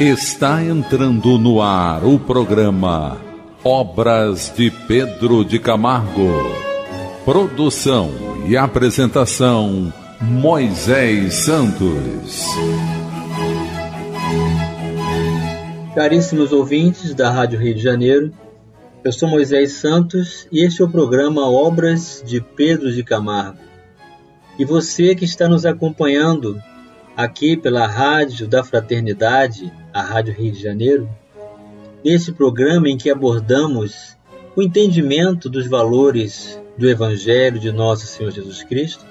Está entrando no ar o programa Obras de Pedro de Camargo. Produção e apresentação Moisés Santos. Caríssimos ouvintes da Rádio Rio de Janeiro, eu sou Moisés Santos e este é o programa Obras de Pedro de Camargo. E você que está nos acompanhando aqui pela Rádio da Fraternidade, a Rádio Rio de Janeiro, nesse programa em que abordamos o entendimento dos valores do Evangelho de Nosso Senhor Jesus Cristo,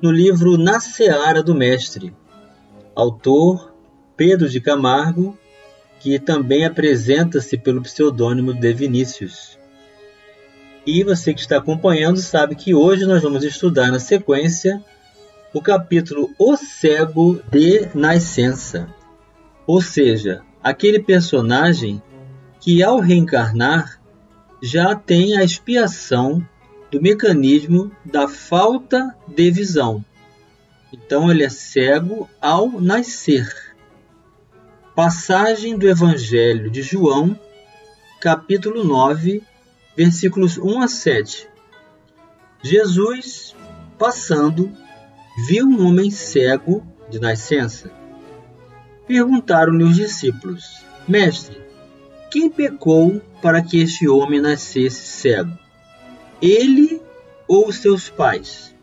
no livro Na Seara do Mestre, autor Pedro de Camargo que também apresenta-se pelo pseudônimo de Vinícius. E você que está acompanhando sabe que hoje nós vamos estudar na sequência o capítulo O Cego de Nascença, ou seja, aquele personagem que ao reencarnar já tem a expiação do mecanismo da falta de visão. Então ele é cego ao nascer. Passagem do Evangelho de João, capítulo 9, versículos 1 a 7. Jesus, passando, viu um homem cego de nascença. Perguntaram-lhe os discípulos: Mestre, quem pecou para que este homem nascesse cego? Ele ou seus pais?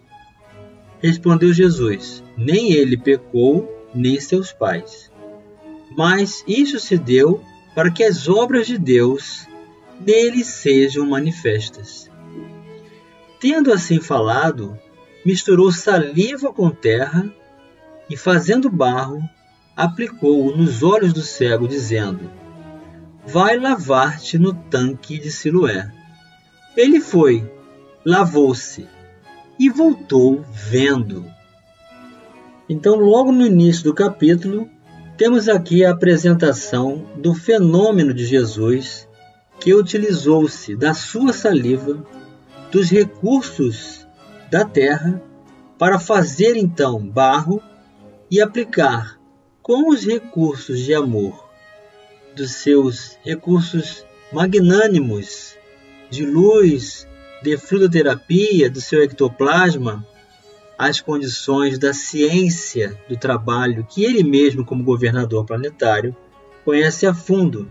Respondeu Jesus: Nem ele pecou, nem seus pais mas isso se deu para que as obras de Deus nele sejam manifestas. Tendo assim falado, misturou saliva com terra e, fazendo barro, aplicou-o nos olhos do cego, dizendo: Vai lavar-te no tanque de Siloé. Ele foi, lavou-se e voltou vendo. Então, logo no início do capítulo, temos aqui a apresentação do fenômeno de Jesus que utilizou-se da sua saliva, dos recursos da terra, para fazer então barro e aplicar com os recursos de amor, dos seus recursos magnânimos de luz, de fluidoterapia, do seu ectoplasma, as condições da ciência do trabalho que ele mesmo, como governador planetário, conhece a fundo,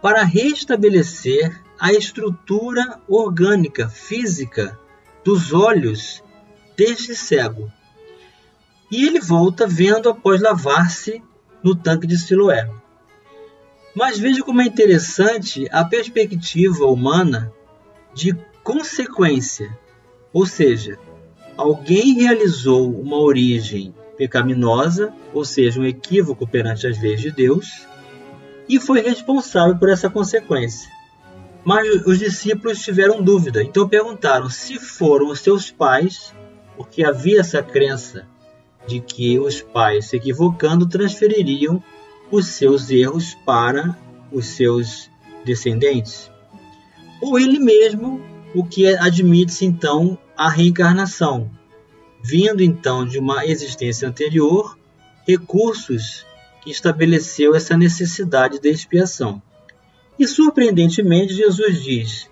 para restabelecer a estrutura orgânica, física dos olhos deste cego. E ele volta vendo após lavar-se no tanque de Siloé. Mas veja como é interessante a perspectiva humana de consequência, ou seja, alguém realizou uma origem pecaminosa, ou seja, um equívoco perante as leis de Deus, e foi responsável por essa consequência. Mas os discípulos tiveram dúvida, então perguntaram se foram os seus pais, porque havia essa crença de que os pais, se equivocando, transfeririam os seus erros para os seus descendentes. Ou ele mesmo, o que admite-se então a reencarnação, vindo então de uma existência anterior, recursos que estabeleceu essa necessidade de expiação. E surpreendentemente, Jesus diz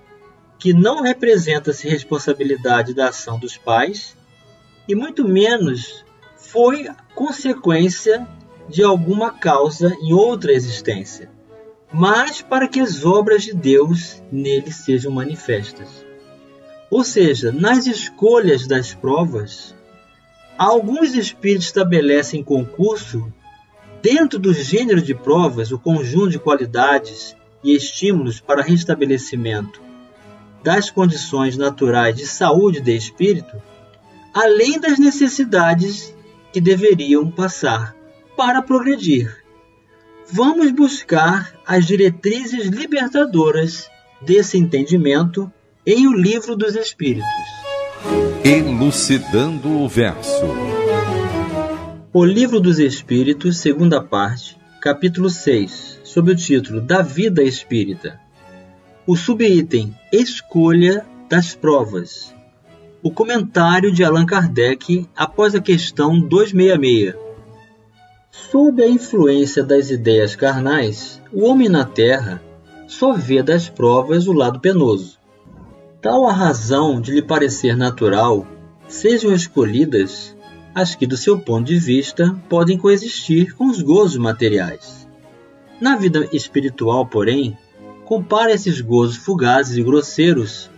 que não representa-se responsabilidade da ação dos pais e muito menos foi consequência de alguma causa em outra existência, mas para que as obras de Deus nele sejam manifestas. Ou seja, nas escolhas das provas, alguns espíritos estabelecem concurso dentro do gênero de provas o conjunto de qualidades e estímulos para restabelecimento das condições naturais de saúde de espírito, além das necessidades que deveriam passar para progredir. Vamos buscar as diretrizes libertadoras desse entendimento em O Livro dos Espíritos. Elucidando o verso. O Livro dos Espíritos, segunda parte, capítulo 6, sob o título Da Vida Espírita. O subitem Escolha das Provas. O comentário de Allan Kardec após a questão 266. Sob a influência das ideias carnais, o homem na terra só vê das provas o lado penoso. Tal a razão de lhe parecer natural sejam escolhidas as que, do seu ponto de vista, podem coexistir com os gozos materiais. Na vida espiritual, porém, compara esses gozos fugazes e grosseiros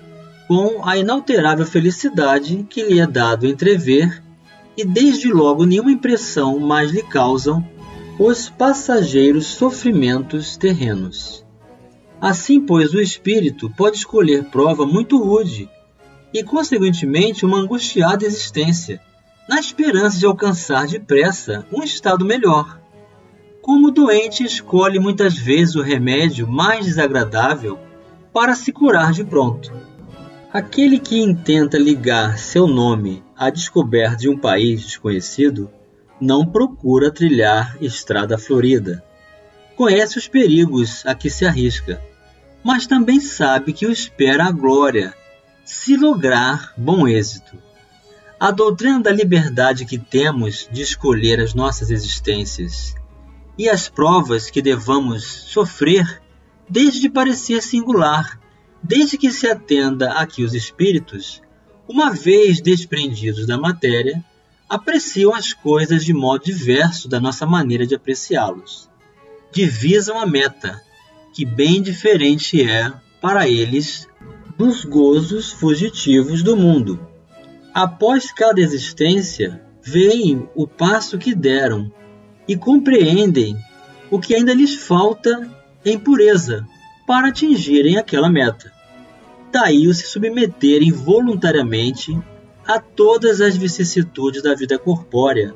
com a inalterável felicidade que lhe é dado entrever, e desde logo nenhuma impressão mais lhe causam os passageiros sofrimentos terrenos. Assim, pois, o espírito pode escolher prova muito rude e, consequentemente, uma angustiada existência, na esperança de alcançar depressa um estado melhor. Como o doente escolhe muitas vezes o remédio mais desagradável para se curar de pronto. Aquele que intenta ligar seu nome à descoberta de um país desconhecido não procura trilhar estrada florida. Conhece os perigos a que se arrisca, mas também sabe que o espera a glória, se lograr bom êxito. A doutrina da liberdade que temos de escolher as nossas existências e as provas que devamos sofrer, desde parecer singular, desde que se atenda a que os espíritos, uma vez desprendidos da matéria, apreciam as coisas de modo diverso da nossa maneira de apreciá-los. Divisam a meta, que bem diferente é, para eles, dos gozos fugitivos do mundo. Após cada existência, veem o passo que deram e compreendem o que ainda lhes falta em pureza para atingirem aquela meta. Daí o se submeterem voluntariamente a todas as vicissitudes da vida corpórea,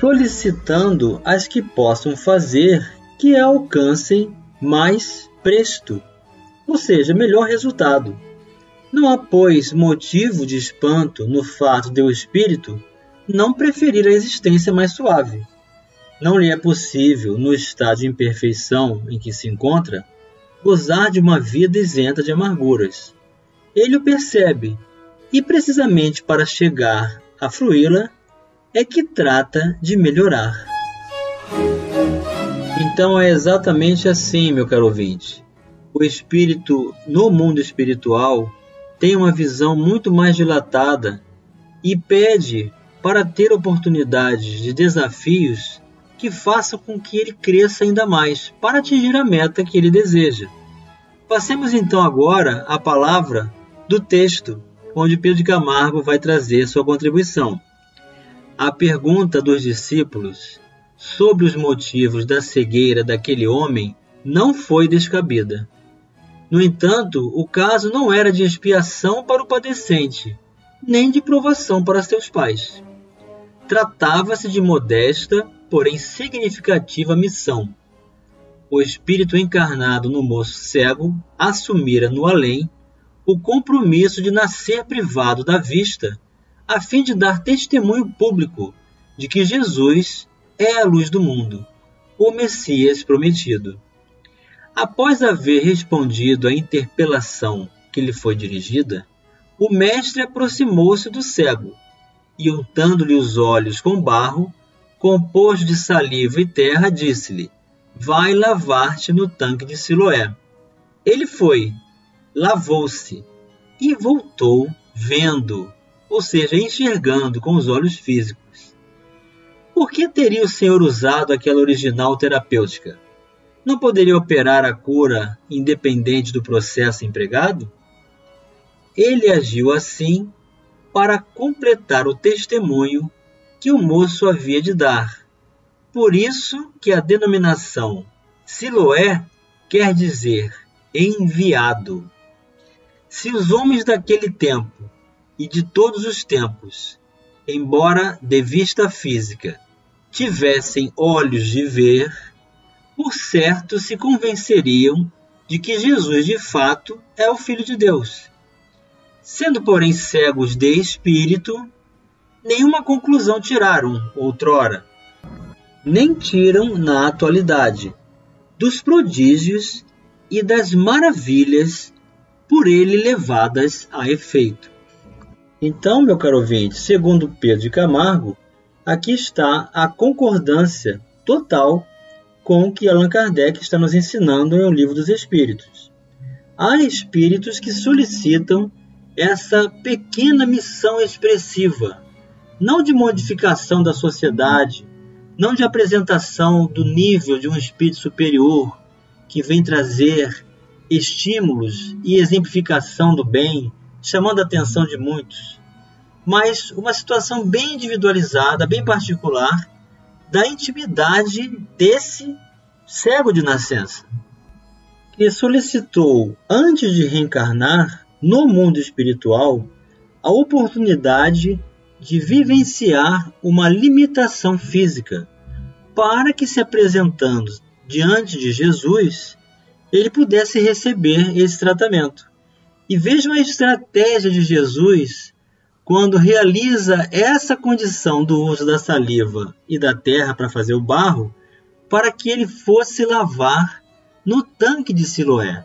solicitando as que possam fazer que a alcancem mais presto, ou seja, melhor resultado. Não há, pois, motivo de espanto no fato de o espírito não preferir a existência mais suave não lhe é possível, no estado de imperfeição em que se encontra, gozar de uma vida isenta de amarguras. Ele o percebe, e precisamente para chegar a fruí-la, é que trata de melhorar. Então é exatamente assim, meu caro ouvinte. O espírito, no mundo espiritual, tem uma visão muito mais dilatada e pede para ter oportunidades de desafios que façam com que ele cresça ainda mais para atingir a meta que ele deseja. Passemos então agora à palavra do texto, onde Pedro Camargo vai trazer sua contribuição. A pergunta dos discípulos sobre os motivos da cegueira daquele homem não foi descabida. No entanto, o caso não era de expiação para o padecente, nem de provação para seus pais. Tratava-se de modesta porém significativa missão. O espírito encarnado no moço cego assumira no além o compromisso de nascer privado da vista, a fim de dar testemunho público de que Jesus é a luz do mundo, o Messias prometido. Após haver respondido à interpelação que lhe foi dirigida, o mestre aproximou-se do cego e, untando-lhe os olhos com barro, composto de saliva e terra, disse-lhe: Vai lavar-te no tanque de Siloé. Ele foi, lavou-se e voltou vendo, ou seja, enxergando com os olhos físicos. Por que teria o Senhor usado aquela original terapêutica? Não poderia operar a cura independente do processo empregado? Ele agiu assim para completar o testemunho que o moço havia de dar. Por isso que a denominação Siloé quer dizer enviado. Se os homens daquele tempo e de todos os tempos, embora de vista física, tivessem olhos de ver, por certo se convenceriam de que Jesus de fato é o Filho de Deus. Sendo, porém, cegos de espírito, nenhuma conclusão tiraram outrora, nem tiram na atualidade, dos prodígios e das maravilhas por ele levadas a efeito. Então, meu caro ouvinte, segundo Pedro de Camargo, aqui está a concordância total com o que Allan Kardec está nos ensinando em O Livro dos Espíritos. Há espíritos que solicitam essa pequena missão expressiva, não de modificação da sociedade, não de apresentação do nível de um espírito superior que vem trazer estímulos e exemplificação do bem, chamando a atenção de muitos, mas uma situação bem individualizada, bem particular, da intimidade desse cego de nascença, que solicitou, antes de reencarnar no mundo espiritual, a oportunidade de vivenciar uma limitação física, para que, se apresentando diante de Jesus, ele pudesse receber esse tratamento. E vejam a estratégia de Jesus quando realiza essa condição do uso da saliva e da terra para fazer o barro, para que ele fosse lavar no tanque de Siloé.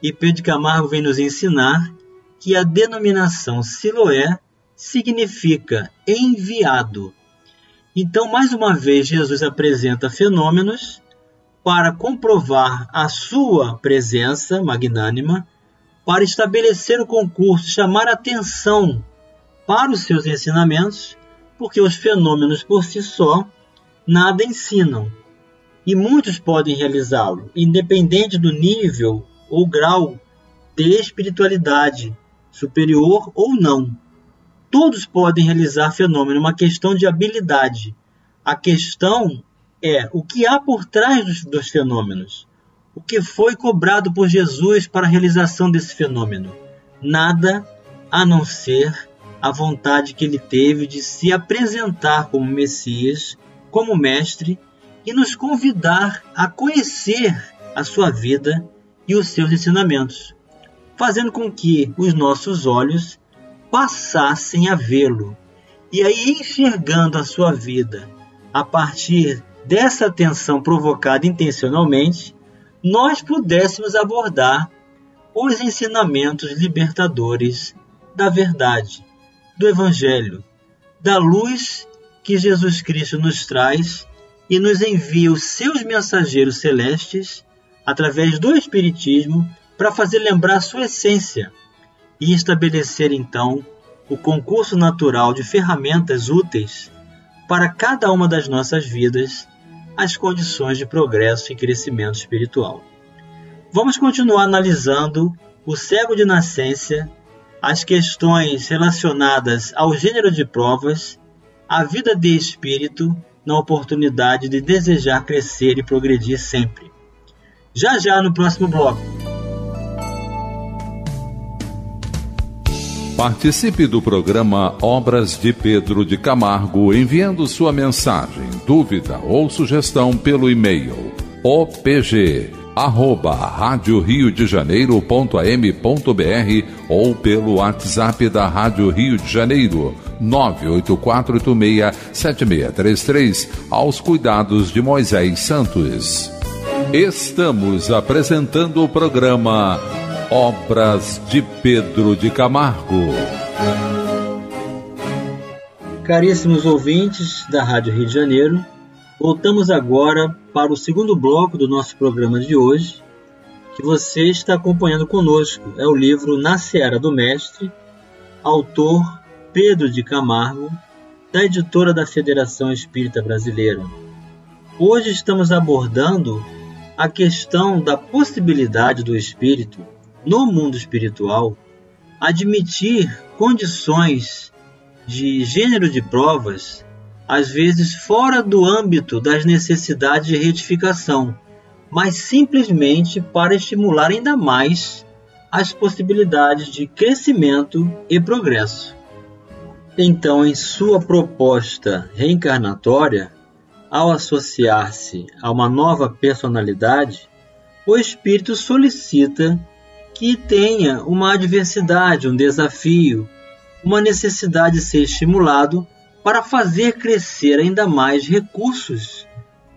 E Pedro Camargo vem nos ensinar que a denominação Siloé significa enviado. Então, mais uma vez, Jesus apresenta fenômenos para comprovar a sua presença magnânima, para estabelecer o concurso, chamar atenção para os seus ensinamentos, porque os fenômenos por si só nada ensinam. E muitos podem realizá-lo, independente do nível ou grau de espiritualidade, superior ou não. Todos podem realizar fenômeno, uma questão de habilidade. A questão é o que há por trás dos, dos fenômenos. O que foi cobrado por Jesus para a realização desse fenômeno? Nada a não ser a vontade que ele teve de se apresentar como Messias, como Mestre e nos convidar a conhecer a sua vida e os seus ensinamentos, fazendo com que os nossos olhos passassem a vê-lo. E aí, enxergando a sua vida a partir dessa atenção provocada intencionalmente, nós pudéssemos abordar os ensinamentos libertadores da verdade, do Evangelho, da luz que Jesus Cristo nos traz e nos envia os seus mensageiros celestes através do Espiritismo para fazer lembrar sua essência e estabelecer então o concurso natural de ferramentas úteis para cada uma das nossas vidas as condições de progresso e crescimento espiritual. Vamos continuar analisando o cego de nascença, as questões relacionadas ao gênero de provas, a vida de espírito na oportunidade de desejar crescer e progredir sempre. Já já no próximo bloco. Participe do programa Obras de Pedro de Camargo enviando sua mensagem, dúvida ou sugestão pelo e-mail opg arroba rádio Rio de Janeiro.am.br ou pelo WhatsApp da Rádio Rio de Janeiro 984867633 aos cuidados de Moisés Santos. Estamos apresentando o programa Obras de Pedro de Camargo. Caríssimos ouvintes da Rádio Rio de Janeiro, voltamos agora para o segundo bloco do nosso programa de hoje, que você está acompanhando conosco. É o livro Na Seara do Mestre, autor Pedro de Camargo, da editora da Federação Espírita Brasileira. Hoje estamos abordando a questão da possibilidade do espírito no mundo espiritual, admitir condições de gênero de provas, às vezes fora do âmbito das necessidades de retificação, mas simplesmente para estimular ainda mais as possibilidades de crescimento e progresso. Então, em sua proposta reencarnatória, ao associar-se a uma nova personalidade, o espírito solicita que tenha uma adversidade, um desafio, uma necessidade de ser estimulado para fazer crescer ainda mais recursos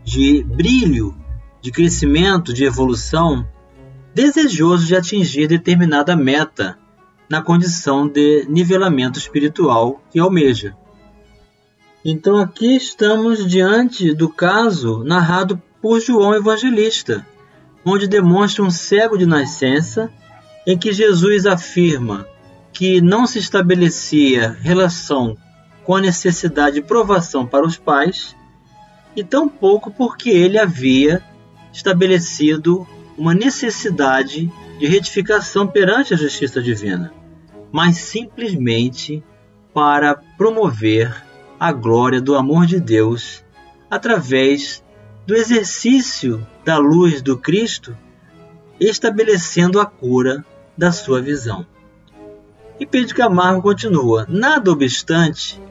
de brilho, de crescimento, de evolução, desejoso de atingir determinada meta na condição de nivelamento espiritual que almeja. Então aqui estamos diante do caso narrado por João Evangelista, onde demonstra um cego de nascença em que Jesus afirma que não se estabelecia relação com a necessidade de provação para os pais, e tampouco porque ele havia estabelecido uma necessidade de retificação perante a justiça divina, mas simplesmente para promover a glória do amor de Deus através do exercício da luz do Cristo, estabelecendo a cura da sua visão. E Pedro Camargo continua: nada obstante,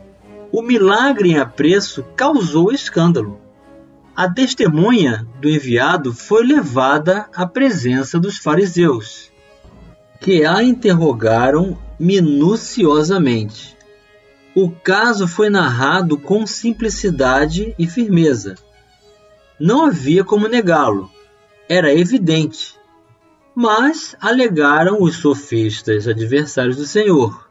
o milagre em apreço causou escândalo. A testemunha do enviado foi levada à presença dos fariseus, que a interrogaram minuciosamente. O caso foi narrado com simplicidade e firmeza. Não havia como negá-lo, era evidente. Mas alegaram os sofistas adversários do Senhor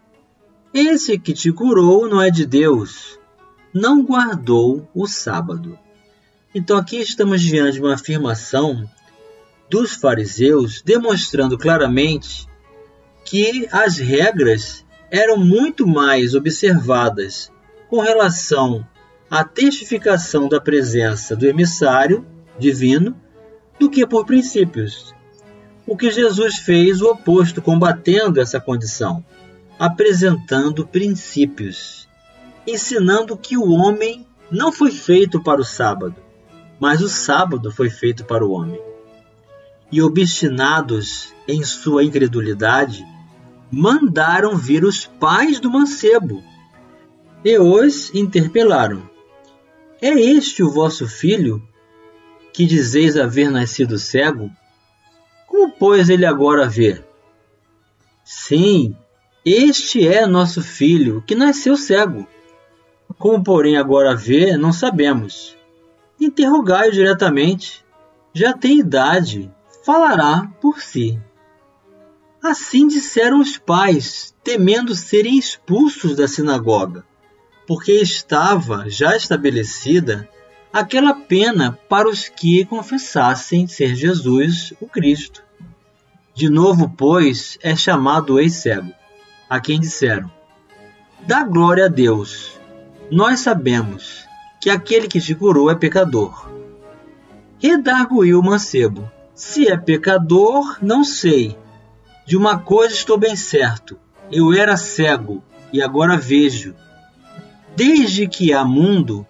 esse que te curou não é de Deus, não guardou o sábado. Então aqui estamos diante de uma afirmação dos fariseus demonstrando claramente que as regras eram muito mais observadas com relação à testificação da presença do emissário divino do que por princípios. O que Jesus fez o oposto, combatendo essa condição apresentando princípios, ensinando que o homem não foi feito para o sábado, mas o sábado foi feito para o homem. E obstinados em sua incredulidade, mandaram vir os pais do mancebo e os interpelaram: É este o vosso filho, que dizeis haver nascido cego? Como, pois, ele agora vê? Sim, este é nosso filho, que nasceu cego. Como, porém, agora vê, não sabemos. Interrogai-o diretamente. Já tem idade, falará por si. Assim disseram os pais, temendo serem expulsos da sinagoga, porque estava já estabelecida aquela pena para os que confessassem ser Jesus o Cristo. De novo, pois, é chamado ex-cego a quem disseram: Dá glória a Deus. Nós sabemos que aquele que te curou é pecador. Redarguiu o mancebo: Se é pecador, não sei. De uma coisa estou bem certo: eu era cego e agora vejo. Desde que há mundo,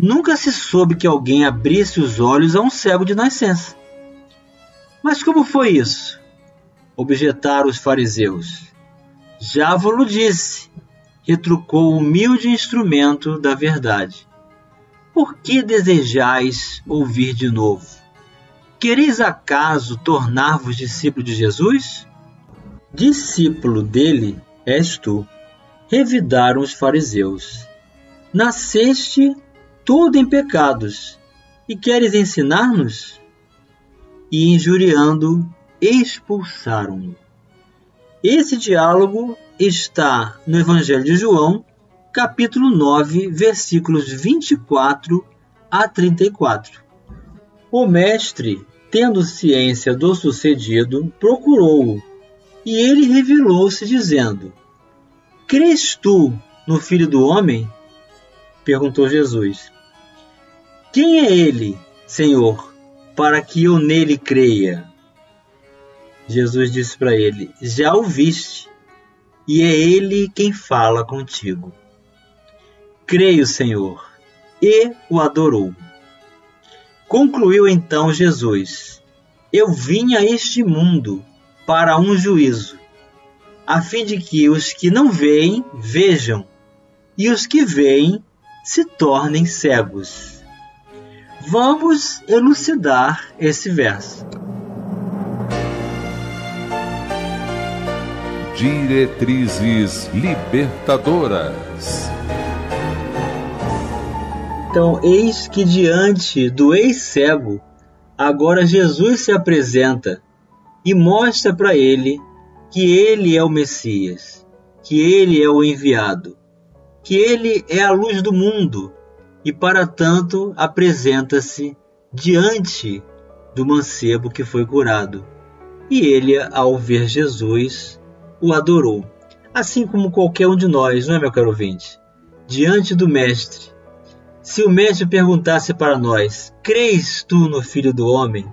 nunca se soube que alguém abrisse os olhos a um cego de nascença. Mas como foi isso? Objetaram os fariseus. Já vos disse, retrucou o humilde instrumento da verdade. Por que desejais ouvir de novo? Quereis acaso tornar-vos discípulo de Jesus? Discípulo dele és tu, revidaram os fariseus. Nasceste todo em pecados, e queres ensinar-nos? E injuriando, expulsaram-no. Esse diálogo está no Evangelho de João, capítulo 9, versículos 24 a 34. O mestre, tendo ciência do sucedido, procurou-o, e ele revelou-se dizendo: Crês tu no Filho do Homem? perguntou Jesus. Quem é ele, Senhor, para que eu nele creia? Jesus disse para ele: Já o viste, e é ele quem fala contigo. Creio, Senhor, e o adorou. Concluiu então Jesus: Eu vim a este mundo para um juízo, a fim de que os que não veem vejam, e os que veem se tornem cegos. Vamos elucidar esse verso. Diretrizes libertadoras. Então, eis que diante do ex-cego, agora Jesus se apresenta e mostra para ele que ele é o Messias, que ele é o enviado, que ele é a luz do mundo e, para tanto, apresenta-se diante do mancebo que foi curado. E ele, ao ver Jesus, o adorou. Assim como qualquer um de nós, não é, meu caro ouvinte? Diante do Mestre. Se o Mestre perguntasse para nós: Crês tu no Filho do Homem?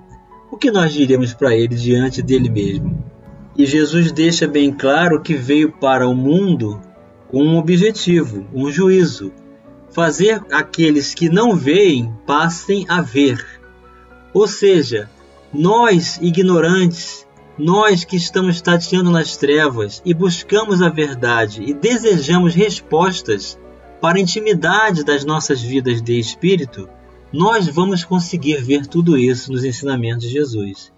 O que nós diríamos para ele diante dele mesmo? E Jesus deixa bem claro que veio para o mundo com um objetivo, um juízo, fazer aqueles que não veem passem a ver. Ou seja, nós ignorantes, nós que estamos tateando nas trevas e buscamos a verdade e desejamos respostas para a intimidade das nossas vidas de espírito, nós vamos conseguir ver tudo isso nos ensinamentos de Jesus.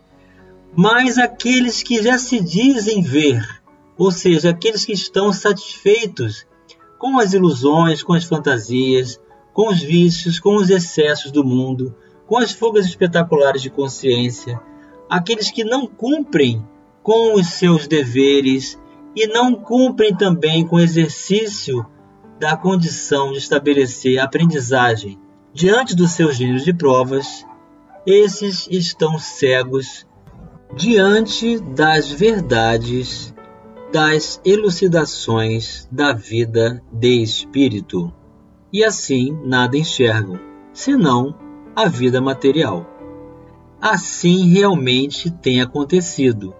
Mas aqueles que já se dizem ver, ou seja, aqueles que estão satisfeitos com as ilusões, com as fantasias, com os vícios, com os excessos do mundo, com as fugas espetaculares de consciência, aqueles que não cumprem com os seus deveres e não cumprem também com o exercício da condição de estabelecer aprendizagem diante dos seus gêneros de provas, esses estão cegos diante das verdades das elucidações da vida de espírito, e assim nada enxergam, senão a vida material. Assim realmente tem acontecido.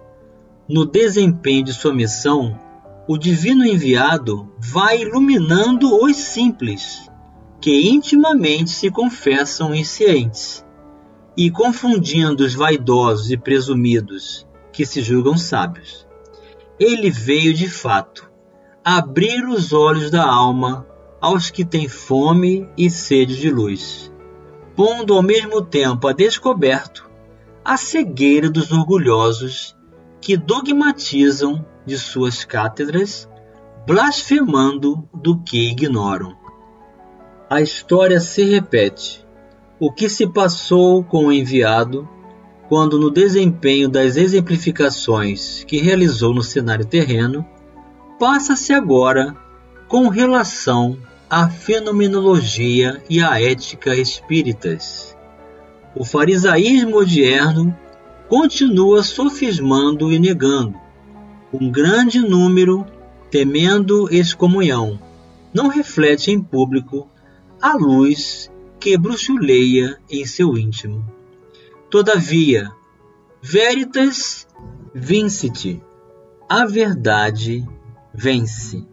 No desempenho de sua missão, o divino enviado vai iluminando os simples, que intimamente se confessam inscientes, e confundindo os vaidosos e presumidos, que se julgam sábios ele veio de fato abrir os olhos da alma aos que têm fome e sede de luz, pondo ao mesmo tempo a descoberto a cegueira dos orgulhosos que dogmatizam de suas cátedras, blasfemando do que ignoram. A história se repete. O que se passou com o enviado quando no desempenho das exemplificações que realizou no cenário terreno, passa-se agora com relação à fenomenologia e à ética espíritas. O farisaísmo odierno continua sofismando e negando. Um grande número, temendo excomunhão, não reflete em público a luz que bruxuleia em seu íntimo. Todavia, veritas vincit, a verdade vence.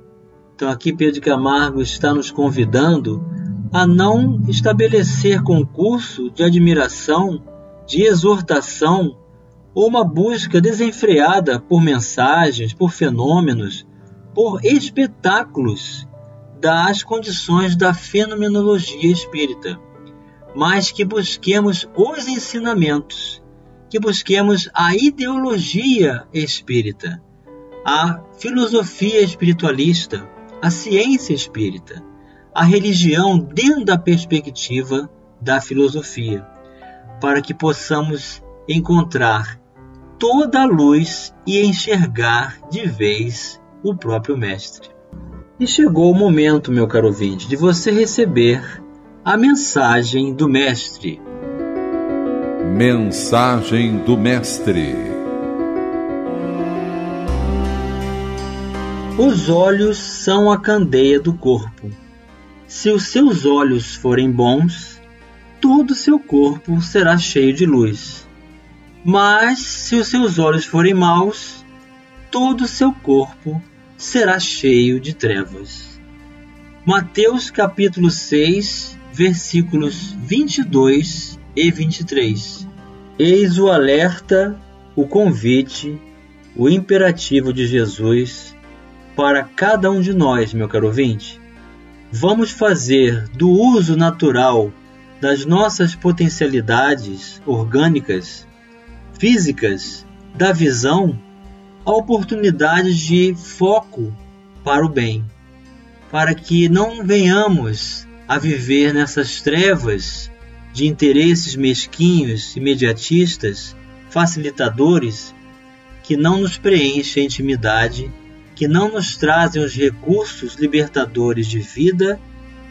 Então aqui Pedro Camargo está nos convidando a não estabelecer concurso de admiração, de exortação ou uma busca desenfreada por mensagens, por fenômenos, por espetáculos das condições da fenomenologia espírita mas que busquemos os ensinamentos, que busquemos a ideologia espírita, a filosofia espiritualista, a ciência espírita, a religião dentro da perspectiva da filosofia, para que possamos encontrar toda a luz e enxergar de vez o próprio Mestre. E chegou o momento, meu caro ouvinte, de você receber a mensagem do Mestre. Mensagem do Mestre. Os olhos são a candeia do corpo. Se os seus olhos forem bons, todo o seu corpo será cheio de luz. Mas se os seus olhos forem maus, todo o seu corpo será cheio de trevas. Mateus capítulo 6, versículos 22 e 23. Eis o alerta, o convite, o imperativo de Jesus para cada um de nós, meu caro ouvinte. Vamos fazer do uso natural das nossas potencialidades orgânicas, físicas, da visão, a oportunidade de foco para o bem, para que não venhamos a viver nessas trevas de interesses mesquinhos, imediatistas, facilitadores, que não nos preenchem a intimidade que não nos trazem os recursos libertadores de vida,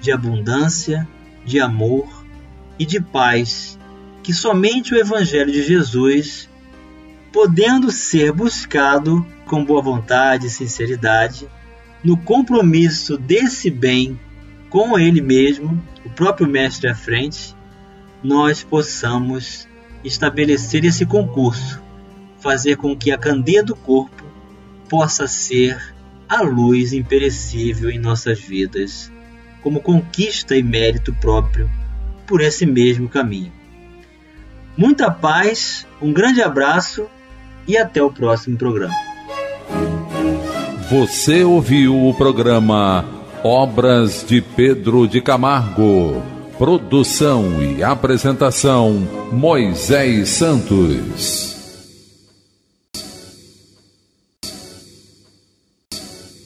de abundância, de amor e de paz que somente o Evangelho de Jesus, podendo ser buscado com boa vontade e sinceridade, no compromisso desse bem com Ele mesmo, o próprio Mestre à frente, nós possamos estabelecer esse concurso, fazer com que a candeia do corpo possa ser a luz imperecível em nossas vidas, como conquista e mérito próprio por esse mesmo caminho. Muita paz, um grande abraço e até o próximo programa. Você ouviu o programa Obras de Pedro de Camargo. Produção e apresentação Moisés Santos.